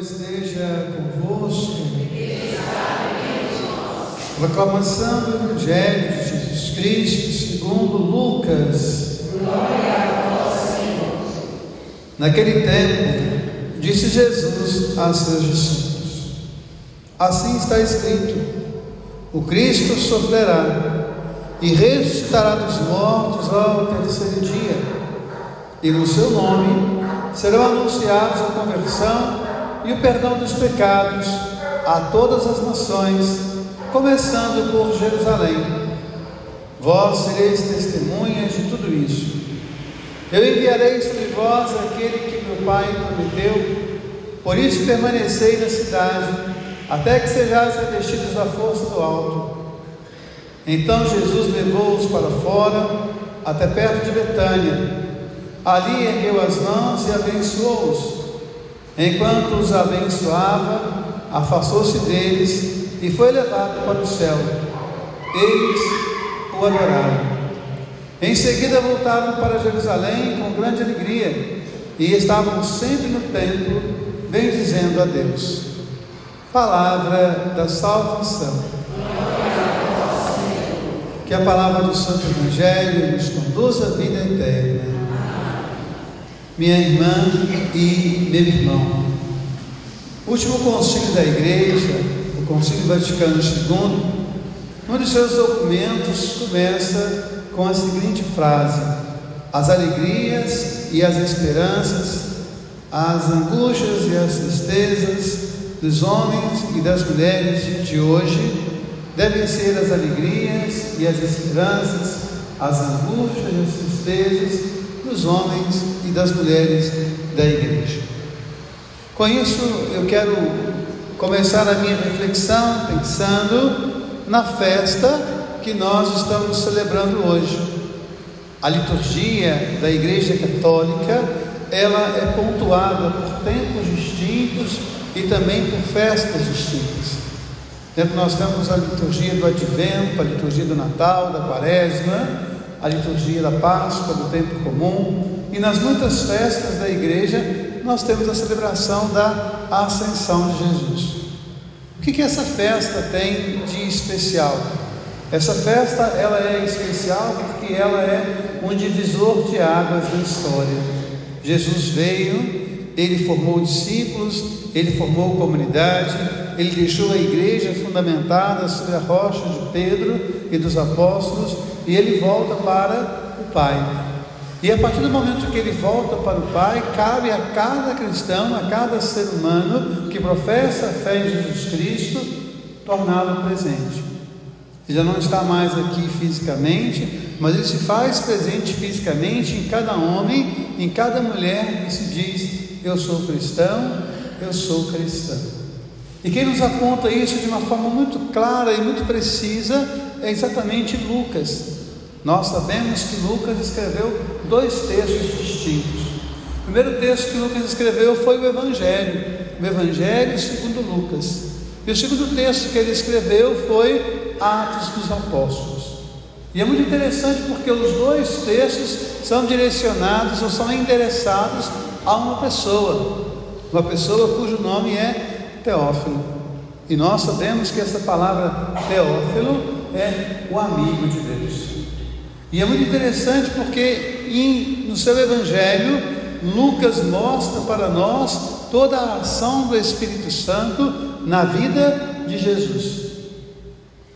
Esteja convosco. Proclamação do Evangelho de Jesus Cristo segundo Lucas. Glória a vós, Senhor. Naquele tempo, disse Jesus a seus discípulos: Assim está escrito: O Cristo sofrerá e ressuscitará dos mortos ao terceiro dia, e no seu nome serão anunciados a conversão e o perdão dos pecados a todas as nações, começando por Jerusalém. Vós sereis testemunhas de tudo isso. Eu enviarei sobre vós aquele que meu Pai prometeu, por isso permanecei na cidade, até que sejais revestidos da força do alto. Então Jesus levou-os para fora, até perto de Betânia Ali ergueu as mãos e abençoou-os. Enquanto os abençoava, afastou-se deles e foi levado para o céu. Eles o adoraram. Em seguida voltaram para Jerusalém com grande alegria e estavam sempre no templo, bendizendo a Deus. Palavra da salvação. Que a palavra do Santo Evangelho nos conduza à vida eterna minha irmã e meu irmão. O último concílio da Igreja, o Concílio Vaticano II, um de seus documentos começa com a seguinte frase: As alegrias e as esperanças, as angústias e as tristezas dos homens e das mulheres de hoje devem ser as alegrias e as esperanças, as angústias e as tristezas dos homens e das mulheres da igreja. Com isso, eu quero começar a minha reflexão pensando na festa que nós estamos celebrando hoje. A liturgia da Igreja Católica, ela é pontuada por tempos distintos e também por festas distintas. Nós temos a liturgia do Advento, a liturgia do Natal, da Quaresma, a liturgia da Páscoa, do tempo comum, e nas muitas festas da igreja nós temos a celebração da Ascensão de Jesus. O que, que essa festa tem de especial? Essa festa ela é especial porque ela é um divisor de águas da história. Jesus veio, ele formou discípulos, ele formou comunidade, ele deixou a igreja fundamentada sobre a rocha de Pedro e dos apóstolos e ele volta para o Pai. E a partir do momento que ele volta para o Pai, cabe a cada cristão, a cada ser humano que professa a fé em Jesus Cristo, torná-lo presente. Ele já não está mais aqui fisicamente, mas ele se faz presente fisicamente em cada homem, em cada mulher que se diz: Eu sou cristão, eu sou cristão. E quem nos aponta isso de uma forma muito clara e muito precisa é exatamente Lucas. Nós sabemos que Lucas escreveu dois textos distintos. O primeiro texto que Lucas escreveu foi o Evangelho, o Evangelho segundo Lucas. E o segundo texto que ele escreveu foi Atos dos Apóstolos. E é muito interessante porque os dois textos são direcionados ou são endereçados a uma pessoa, uma pessoa cujo nome é Teófilo. E nós sabemos que essa palavra Teófilo é o amigo de Deus. E é muito interessante porque em, no seu Evangelho, Lucas mostra para nós toda a ação do Espírito Santo na vida de Jesus.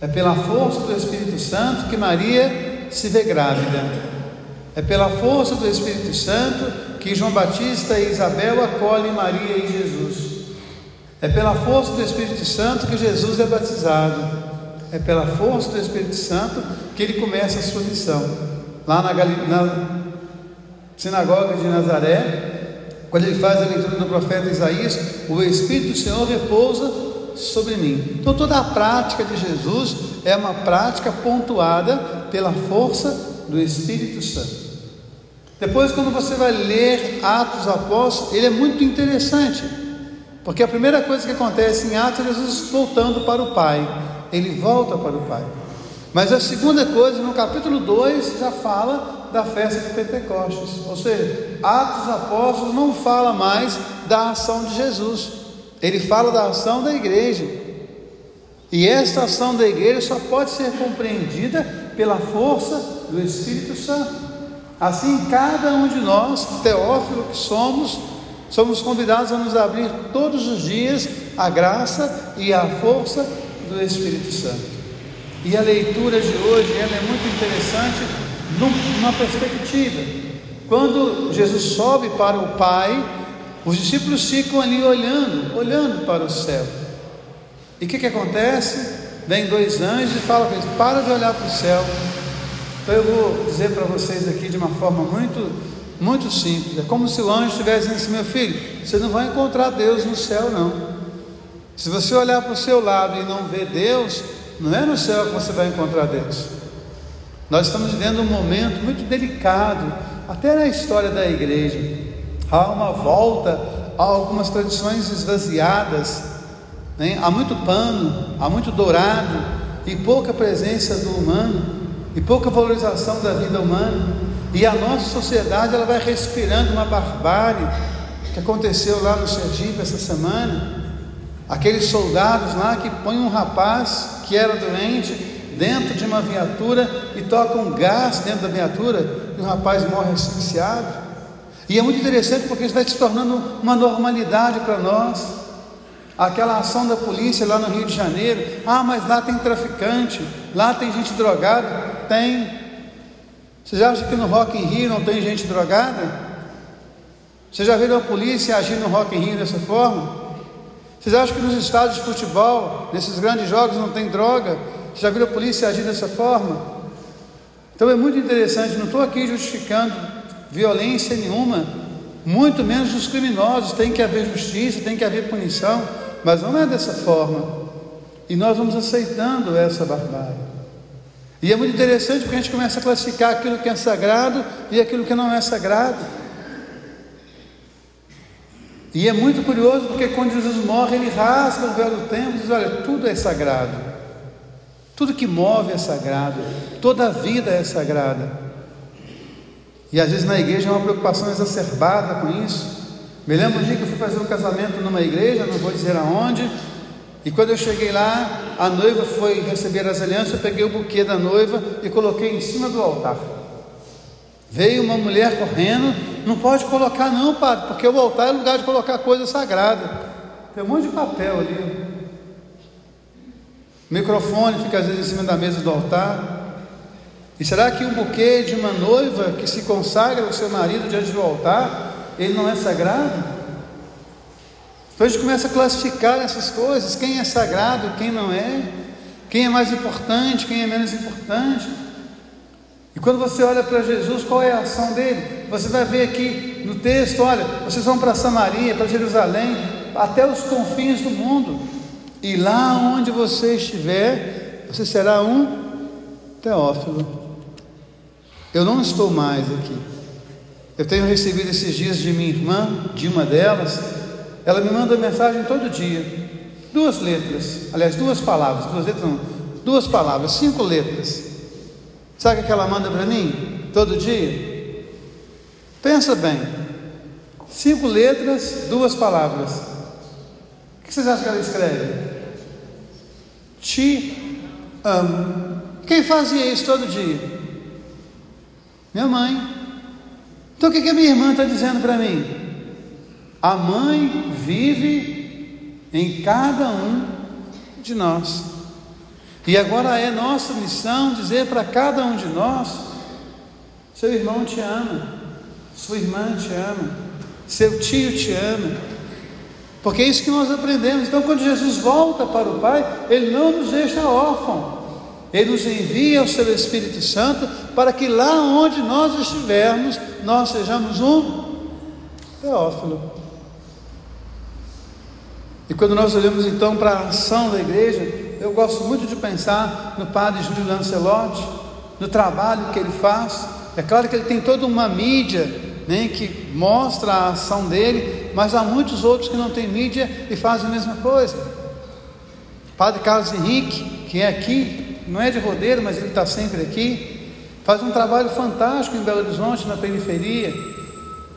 É pela força do Espírito Santo que Maria se vê grávida. É pela força do Espírito Santo que João Batista e Isabel acolhem Maria e Jesus. É pela força do Espírito Santo que Jesus é batizado. É pela força do Espírito Santo que ele começa a sua missão. Lá na, na sinagoga de Nazaré, quando ele faz a leitura do profeta Isaías, o Espírito do Senhor repousa sobre mim. Então toda a prática de Jesus é uma prática pontuada pela força do Espírito Santo. Depois, quando você vai ler Atos Apóstolos, ele é muito interessante, porque a primeira coisa que acontece em Atos é Jesus voltando para o Pai ele volta para o Pai. Mas a segunda coisa, no capítulo 2, já fala da festa de Pentecostes. Ou seja, Atos Apóstolos não fala mais da ação de Jesus. ele fala da ação da igreja. E esta ação da igreja só pode ser compreendida pela força do Espírito Santo. Assim, cada um de nós, teófilo que somos, somos convidados a nos abrir todos os dias à graça e à força do Espírito Santo. E a leitura de hoje ela é muito interessante numa perspectiva. Quando Jesus sobe para o Pai, os discípulos ficam ali olhando, olhando para o céu. E o que, que acontece? Vem dois anjos e falam para eles: para de olhar para o céu. Então eu vou dizer para vocês aqui de uma forma muito, muito simples. É como se o anjo estivesse dizendo assim: meu filho, você não vai encontrar Deus no céu, não. Se você olhar para o seu lado e não ver Deus, não é no céu que você vai encontrar Deus. Nós estamos vivendo um momento muito delicado, até na história da igreja. Há uma volta a algumas tradições esvaziadas, né? há muito pano, há muito dourado e pouca presença do humano e pouca valorização da vida humana. E a nossa sociedade ela vai respirando uma barbárie que aconteceu lá no Sergipe essa semana. Aqueles soldados lá que põem um rapaz que era doente dentro de uma viatura e toca um gás dentro da viatura e o rapaz morre asfixiado. E é muito interessante porque isso vai se tornando uma normalidade para nós. Aquela ação da polícia lá no Rio de Janeiro, ah, mas lá tem traficante, lá tem gente drogada. Tem. Vocês acham que no Rock in Rio não tem gente drogada? Vocês já viram a polícia agir no Rock in Rio dessa forma? Vocês acham que nos estádios de futebol, nesses grandes jogos, não tem droga? Você já viu a polícia agir dessa forma? Então é muito interessante, não estou aqui justificando violência nenhuma, muito menos os criminosos, tem que haver justiça, tem que haver punição, mas não é dessa forma. E nós vamos aceitando essa barbárie. E é muito interessante porque a gente começa a classificar aquilo que é sagrado e aquilo que não é sagrado. E é muito curioso porque quando Jesus morre, ele rasga o véu do templo e diz: Olha, tudo é sagrado. Tudo que move é sagrado. Toda a vida é sagrada. E às vezes na igreja é uma preocupação exacerbada com isso. Me lembro um dia que eu fui fazer um casamento numa igreja, não vou dizer aonde. E quando eu cheguei lá, a noiva foi receber as alianças, eu peguei o buquê da noiva e coloquei em cima do altar. Veio uma mulher correndo, não pode colocar não, padre, porque o altar é lugar de colocar coisa sagrada. Tem um monte de papel ali. O microfone fica às vezes em cima da mesa do altar. E será que o buquê de uma noiva que se consagra ao seu marido diante do altar, ele não é sagrado? Então a gente começa a classificar essas coisas, quem é sagrado, quem não é, quem é mais importante, quem é menos importante. E quando você olha para Jesus, qual é a ação dele? Você vai ver aqui no texto: olha, vocês vão para Samaria, para Jerusalém, até os confins do mundo, e lá onde você estiver, você será um teófilo. Eu não estou mais aqui. Eu tenho recebido esses dias de minha irmã, de uma delas, ela me manda mensagem todo dia, duas letras, aliás, duas palavras, duas letras não, duas palavras, cinco letras. Sabe o que ela manda para mim? Todo dia? Pensa bem. Cinco letras, duas palavras. O que vocês acham que ela escreve? Te amo. Quem fazia isso todo dia? Minha mãe. Então o que, que a minha irmã está dizendo para mim? A mãe vive em cada um de nós. E agora é nossa missão dizer para cada um de nós: seu irmão te ama, sua irmã te ama, seu tio te ama. Porque é isso que nós aprendemos. Então, quando Jesus volta para o Pai, Ele não nos deixa órfãos. Ele nos envia o seu Espírito Santo para que lá onde nós estivermos, nós sejamos um teófilo. E quando nós olhamos então para a ação da igreja, eu gosto muito de pensar no padre Júlio Lancelotti, no trabalho que ele faz. É claro que ele tem toda uma mídia né, que mostra a ação dele, mas há muitos outros que não têm mídia e fazem a mesma coisa. Padre Carlos Henrique, que é aqui, não é de rodeiro, mas ele está sempre aqui, faz um trabalho fantástico em Belo Horizonte, na periferia.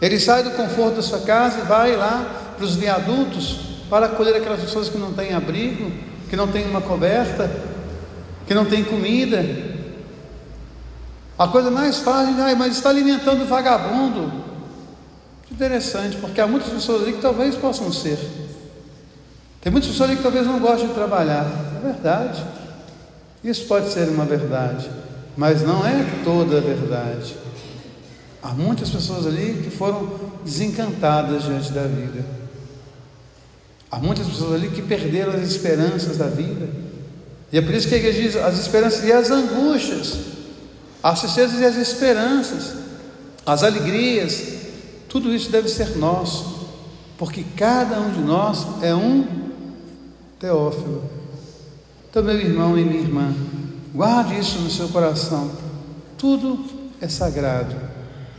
Ele sai do conforto da sua casa e vai lá para os viadutos para acolher aquelas pessoas que não têm abrigo, que não têm uma coberta, que não têm comida. A coisa mais fácil, ah, mas está alimentando vagabundo. Interessante, porque há muitas pessoas ali que talvez possam ser. Tem muitas pessoas ali que talvez não gostem de trabalhar. É verdade. Isso pode ser uma verdade, mas não é toda a verdade. Há muitas pessoas ali que foram desencantadas diante da vida. Há muitas pessoas ali que perderam as esperanças da vida. E é por isso que a igreja diz as esperanças e as angústias, as tristezas e as esperanças, as alegrias, tudo isso deve ser nosso, porque cada um de nós é um Teófilo. Então, meu irmão e minha irmã, guarde isso no seu coração. Tudo é sagrado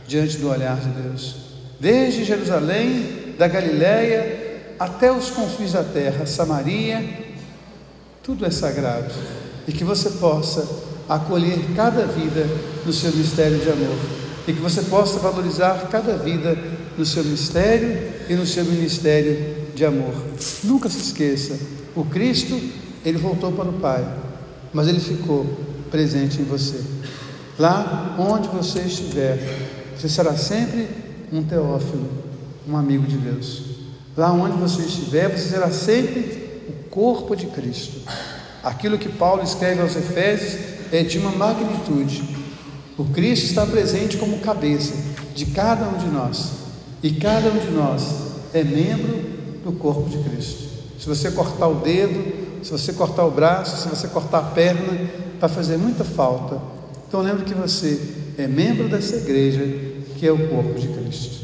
diante do olhar de Deus. Desde Jerusalém, da Galiléia, até os confins da terra, Samaria, tudo é sagrado. E que você possa acolher cada vida no seu mistério de amor. E que você possa valorizar cada vida no seu mistério e no seu ministério de amor. Nunca se esqueça, o Cristo ele voltou para o Pai, mas ele ficou presente em você. Lá onde você estiver, você será sempre um teófilo, um amigo de Deus. Lá onde você estiver, você será sempre o corpo de Cristo. Aquilo que Paulo escreve aos Efésios é de uma magnitude. O Cristo está presente como cabeça de cada um de nós, e cada um de nós é membro do corpo de Cristo. Se você cortar o dedo, se você cortar o braço, se você cortar a perna, vai fazer muita falta. Então lembre que você é membro dessa igreja, que é o corpo de Cristo.